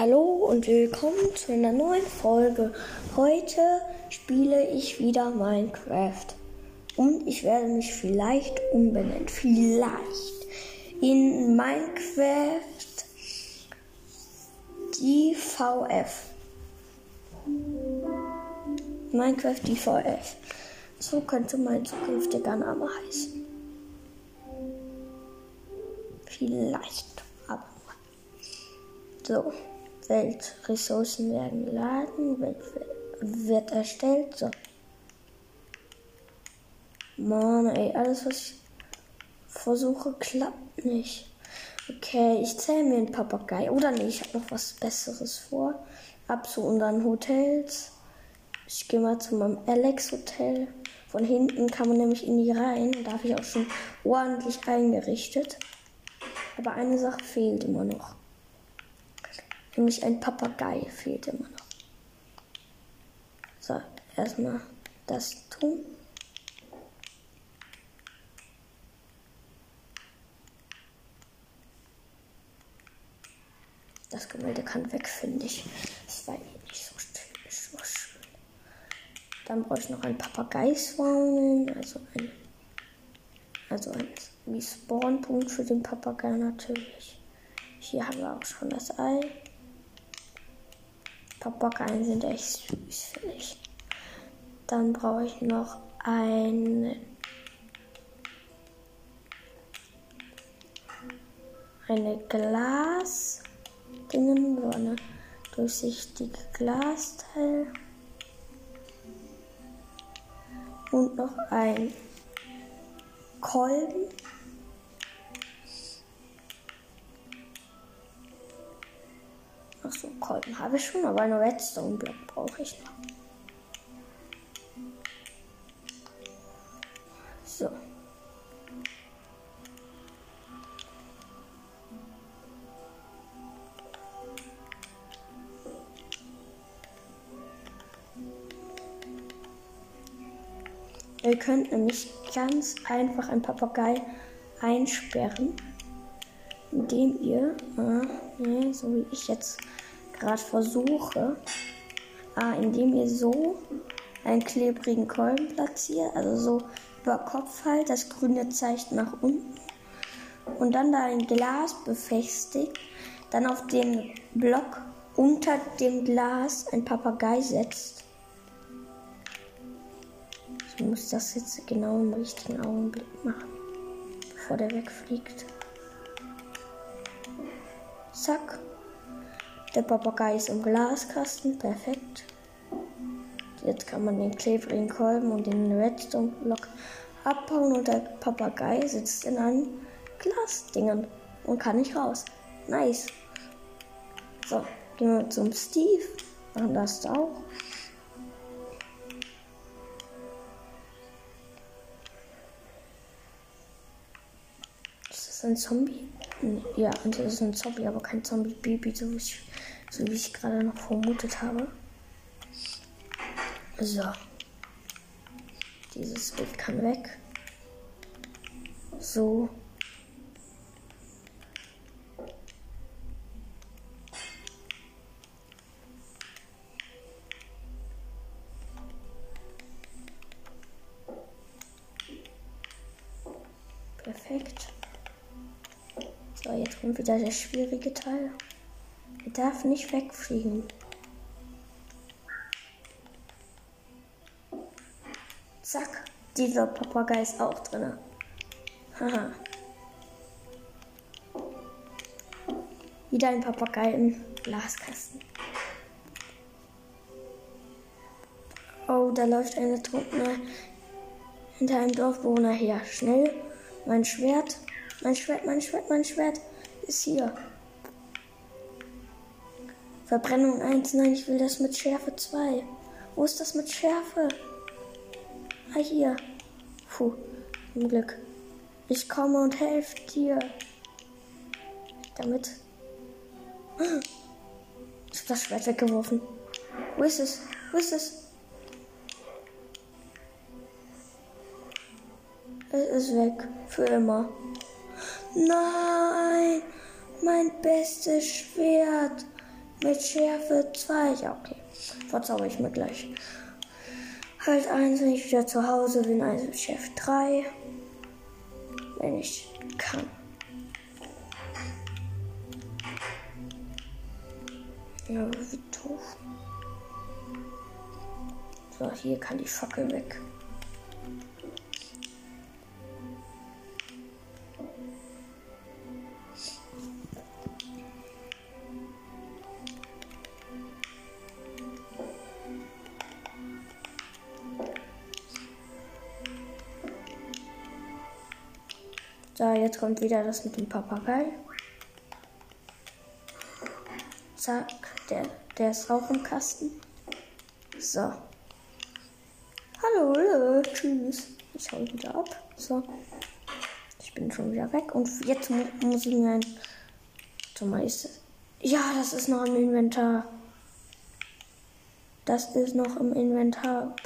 Hallo und willkommen zu einer neuen Folge. Heute spiele ich wieder Minecraft. Und ich werde mich vielleicht umbenennen. Vielleicht. In Minecraft DVF. Minecraft DVF. So könnte mein zukünftiger Name heißen. Vielleicht. Aber. So. Weltressourcen werden geladen. Welt wird erstellt. So. Mann, ey, alles was ich versuche klappt nicht. Okay, ich zähle mir einen Papagei. Oder nee, ich habe noch was Besseres vor. Ab zu unseren Hotels. Ich gehe mal zu meinem Alex Hotel. Von hinten kann man nämlich in die rein. Da habe ich auch schon ordentlich eingerichtet. Aber eine Sache fehlt immer noch. Nämlich ein Papagei fehlt immer noch. So, erstmal das tun. Das Gemälde kann weg, finde ich. Das war eh nicht so schön. So schön. Dann brauche ich noch ein Papagei-Swarmen, also ein, also ein Respawn-Punkt für den Papagei natürlich. Hier haben wir auch schon das Ei. Papageien sind echt süß, finde ich. Dann brauche ich noch ein eine Glas Dingen, so eine durchsichtige Glasteil und noch ein Kolben. Achso, Kolben habe ich schon, aber einen Redstone-Block brauche ich noch. So. Ihr könnt nämlich ganz einfach einen Papagei einsperren, indem ihr, äh, nee, so wie ich jetzt gerade versuche, ah, indem ihr so einen klebrigen Kolben platziert, also so über Kopf halt, das grüne Zeichen nach unten und dann da ein Glas befestigt, dann auf den Block unter dem Glas ein Papagei setzt. Ich muss das jetzt genau im richtigen Augenblick machen, bevor der wegfliegt. Zack. Der Papagei ist im Glaskasten. Perfekt. Jetzt kann man den klebrigen Kolben und den Redstone-Block abbauen und der Papagei sitzt in einem Glasdingen und kann nicht raus. Nice. So, gehen wir zum Steve. Machen das auch. Ist das ein Zombie? Ja, und das ist ein Zombie, aber kein Zombie-Baby, so wie ich, so wie ich gerade noch vermutet habe. So. Dieses Bild kann weg. So. Kommt wieder der schwierige Teil. Er darf nicht wegfliegen. Zack, dieser Papagei ist auch drin. Haha. Wieder ein Papagei im Glaskasten. Oh, da läuft eine Trunkene hinter einem Dorfbewohner her. Schnell, mein Schwert, mein Schwert, mein Schwert, mein Schwert ist hier. Verbrennung 1, nein, ich will das mit Schärfe 2. Wo ist das mit Schärfe? Ah, hier. Puh, zum Glück. Ich komme und helfe dir. Damit. Ich hab das Schwert weggeworfen. Wo ist es? Wo ist es? Es ist weg. Für immer. Nein! Mein bestes Schwert! Mit Schärfe 2. Ja, okay. Verzauber ich mir gleich. Halt 1, wenn ich wieder zu Hause bin. Also Schärfe 3. Wenn ich kann. Ja, wie doof. So, hier kann die Fackel weg. Kommt wieder das mit dem Papagei. Zack, der, der ist auch im Kasten. So. Hallo, tschüss. Ich hau wieder ab. So. Ich bin schon wieder weg. Und jetzt mu muss ich mir ein. Das? Ja, das ist noch im Inventar. Das ist noch im Inventar.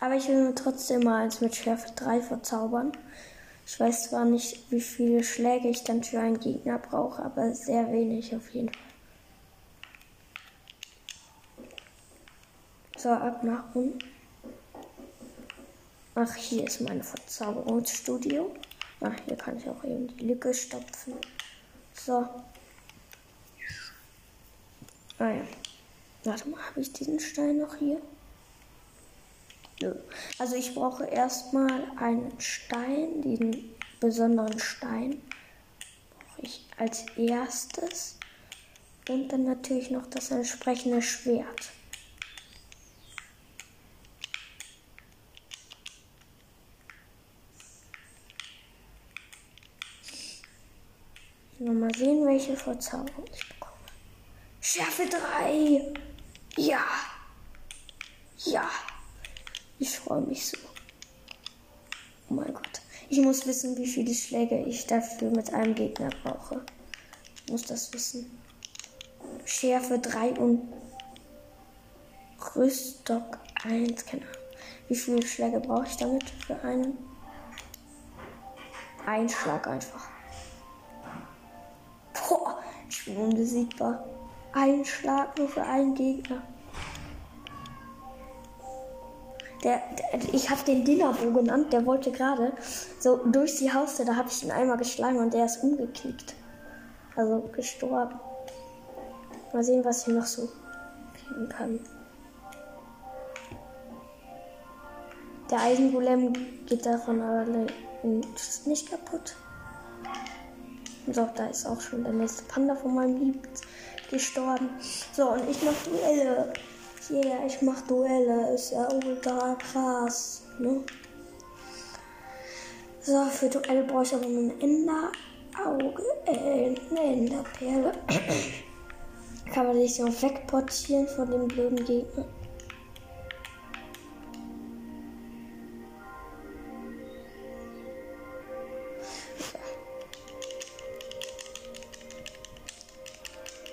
Aber ich will mir trotzdem mal eins mit Schärfe 3 verzaubern. Ich weiß zwar nicht, wie viele Schläge ich dann für einen Gegner brauche, aber sehr wenig auf jeden Fall. So, ab nach unten. Ach, hier ist mein Verzauberungsstudio. Ach, hier kann ich auch eben die Lücke stopfen. So. Ah ja. Warte mal, habe ich diesen Stein noch hier? Nö. Also ich brauche erstmal einen Stein, diesen besonderen Stein brauche ich als erstes. Und dann natürlich noch das entsprechende Schwert. Mal sehen, welche Verzauberung ich bekomme. Schärfe 3! Ja! Ja! Ich freue mich so. Oh mein Gott. Ich muss wissen, wie viele Schläge ich dafür mit einem Gegner brauche. Ich muss das wissen. Schärfe 3 und Rüststock 1. Keine. Wie viele Schläge brauche ich damit für einen? Ein Schlag einfach. Boah, ich bin unbesiegbar. Ein Schlag nur für einen Gegner. Der, der ich habe den Dinnerbo genannt, der wollte gerade so durch die Haustür, da habe ich ihn einmal geschlagen und der ist umgeknickt. Also gestorben. Mal sehen, was ich noch so kriegen kann. Der Eisengolem geht davon aber nicht kaputt. So, da ist auch schon der nächste Panda von meinem Lieb gestorben. So, und ich mache Duelle. Yeah, ich mach Duelle. Ist ja ultra krass. Ne? So, für Duelle brauche ich aber ein Enderauge. Äh, eine Enderperle. Kann man sich so wegportieren von dem blöden Gegner.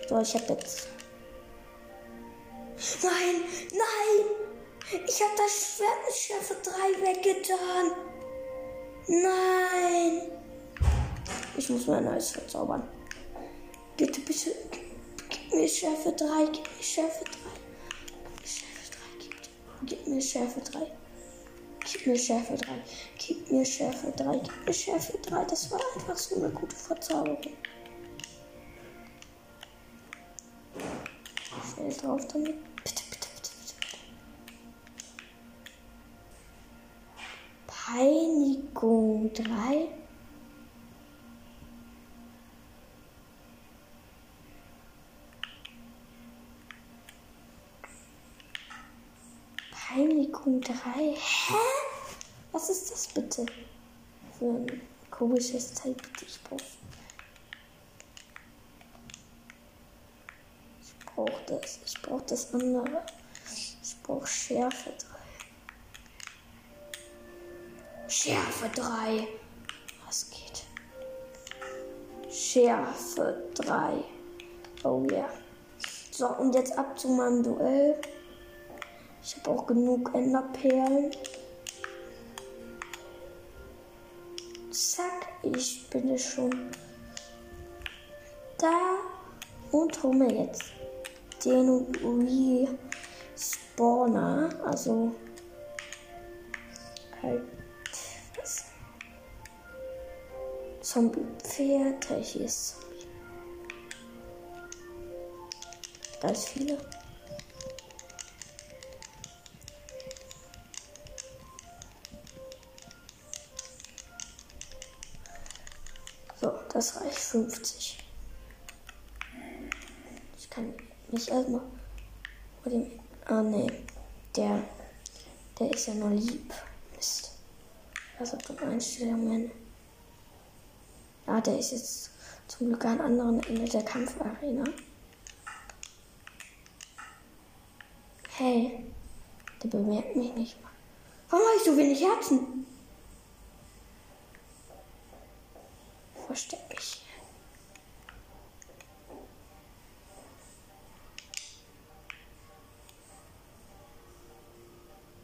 So, ich hab jetzt das Schärfe 3 weggetan. Nein! Ich muss mir ein neues verzaubern. Bitte, bitte, gib mir Schärfe 3, gib mir Schärfe 3. Gib mir Schärfe 3. Gib mir Schärfe 3. Gib mir Schärfe 3. Gib mir Schärfe 3. Das war einfach so eine gute Verzauberung. Schnell drauf damit. Peinigung 3. Peinigung 3. Hä? Was ist das bitte? Für ein komisches bitte ich brauche. Ich brauche das. Ich brauche das andere. Ich brauche Schärfe 3. Schärfe 3. Was geht? Schärfe 3. Oh ja. Yeah. So, und jetzt ab zu meinem Duell. Ich habe auch genug Enderperlen. Zack, ich bin schon. da und hol mir jetzt den Respawner. Also halt Zombie. Da ist viele. So, das reicht 50. Ich kann nicht erstmal vor dem. Ah, nee. Der. Der ist ja nur lieb. Mist. Was auf den Einstellungen. Ah, der ist jetzt zum Glück an anderen Ende der Kampfarena. Hey, der bemerkt mich nicht mal. Warum habe ich so wenig Herzen? Versteck mich.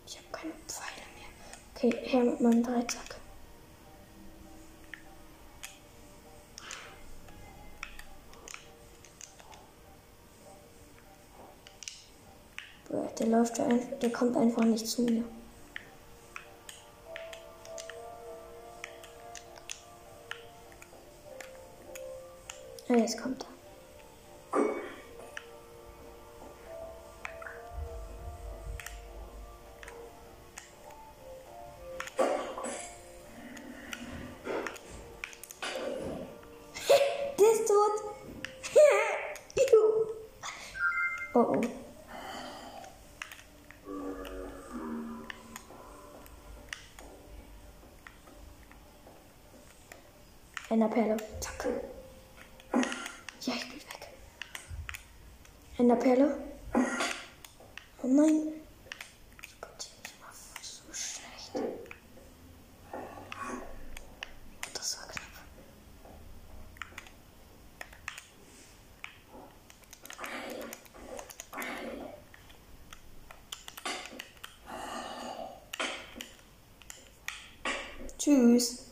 Ich habe keine Pfeile mehr. Okay, her mit meinem Dreizack. Der läuft, der kommt einfach nicht zu mir. Ja, jetzt kommt er. Ist tot. oh oh. Eine Perle. Zack. Ja, ich bin weg. Eine Perle. Oh nein. Ich konnte nicht mal so schlecht. Oh, das war knapp. Tschüss.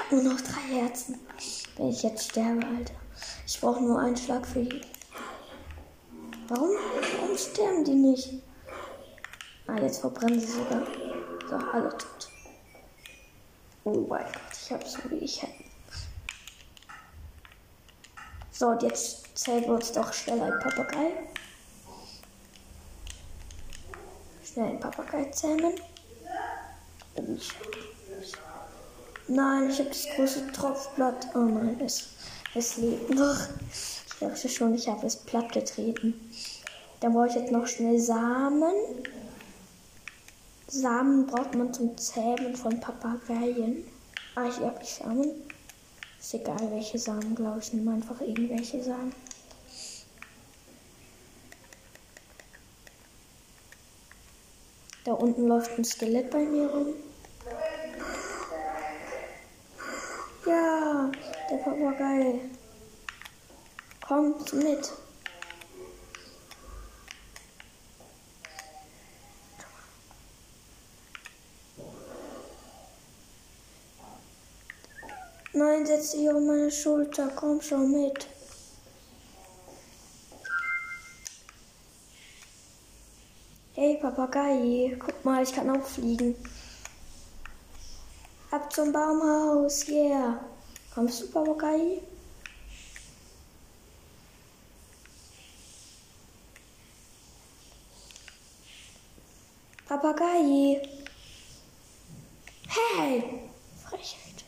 Ich habe nur noch drei Herzen. Wenn ich jetzt sterbe, Alter. Ich brauche nur einen Schlag für die. Warum? Warum sterben die nicht? Ah, jetzt verbrennen sie sogar. So, alle tot. Oh mein Gott, ich habe so wie ich hätte. So, und jetzt zählen wir uns doch schnell ein Papagei. Schnell ein Papagei zähmen. Ich Nein, ich habe das große Tropfblatt. Oh nein, es, es lebt noch. Ich dachte schon, ich habe es platt getreten. Dann brauche ich jetzt noch schnell Samen. Samen braucht man zum Zähmen von Papageien. Ah, hier habe ich Samen. Ist egal, welche Samen, glaube ich. Nehme einfach irgendwelche Samen. Da unten läuft ein Skelett bei mir rum. Ja, der Papagei. Kommt mit. Nein, setz dich auf meine Schulter. Komm schon mit. Hey Papagei, guck mal, ich kann auch fliegen. Ab zum Baumhaus, yeah. Kommst du, Papagei? Papagei. Hey! Frechheit.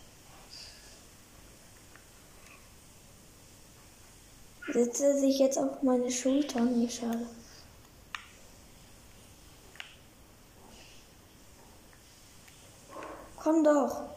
Sitze sich jetzt auf meine Schulter? Nee, schade. Komm doch.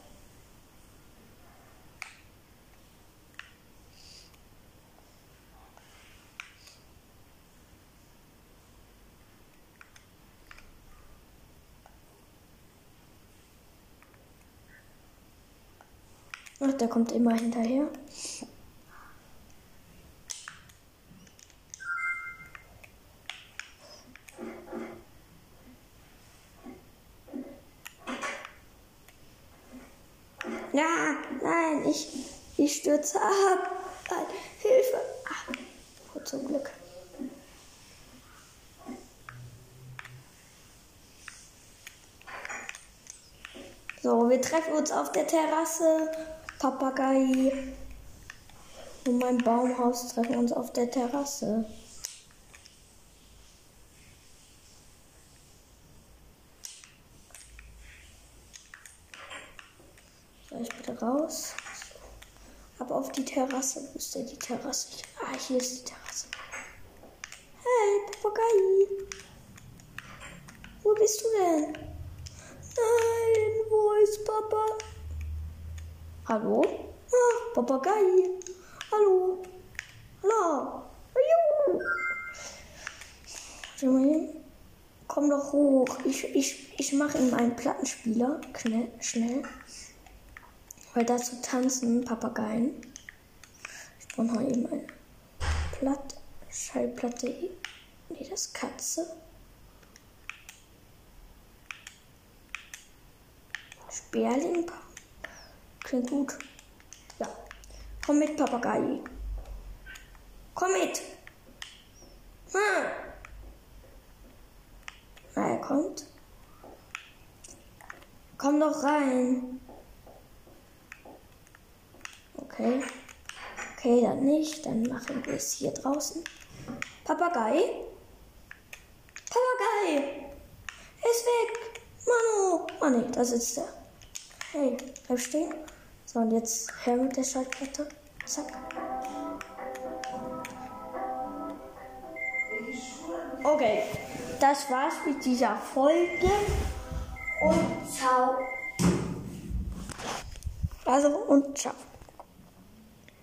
Ach, der kommt immer hinterher. Ja, nein, ich, ich stürze ab. Nein, Hilfe. Ach, oh, zum Glück. So, wir treffen uns auf der Terrasse. Papagei und mein Baumhaus treffen uns auf der Terrasse. Soll ich bitte raus? Ab auf die Terrasse. Wo ist denn die Terrasse? Ah, hier ist die Terrasse. Hey, Papagei. Wo bist du denn? Nein, wo ist Papa? Hallo? Ah, Papagei. Hallo. Hallo. Hallo. Komm doch hoch. Ich, ich, ich mache ihm einen Plattenspieler. Schnell, schnell. Weil dazu tanzen Papageien. Ich brauche noch eben eine Platte, Schallplatte. Nee, das ist Katze. Sperling. Klingt gut. Ja. Komm mit, Papagei. Komm mit. Hm. Na, er kommt. Komm doch rein. Okay. Okay, dann nicht. Dann machen wir es hier draußen. Papagei? Papagei! Er ist weg! Manu! Oh ne, da sitzt er. Hey, bleib stehen. So, und jetzt her mit der Schaltkette. Zack. Okay, das war's mit dieser Folge. Und ciao. Also und ciao.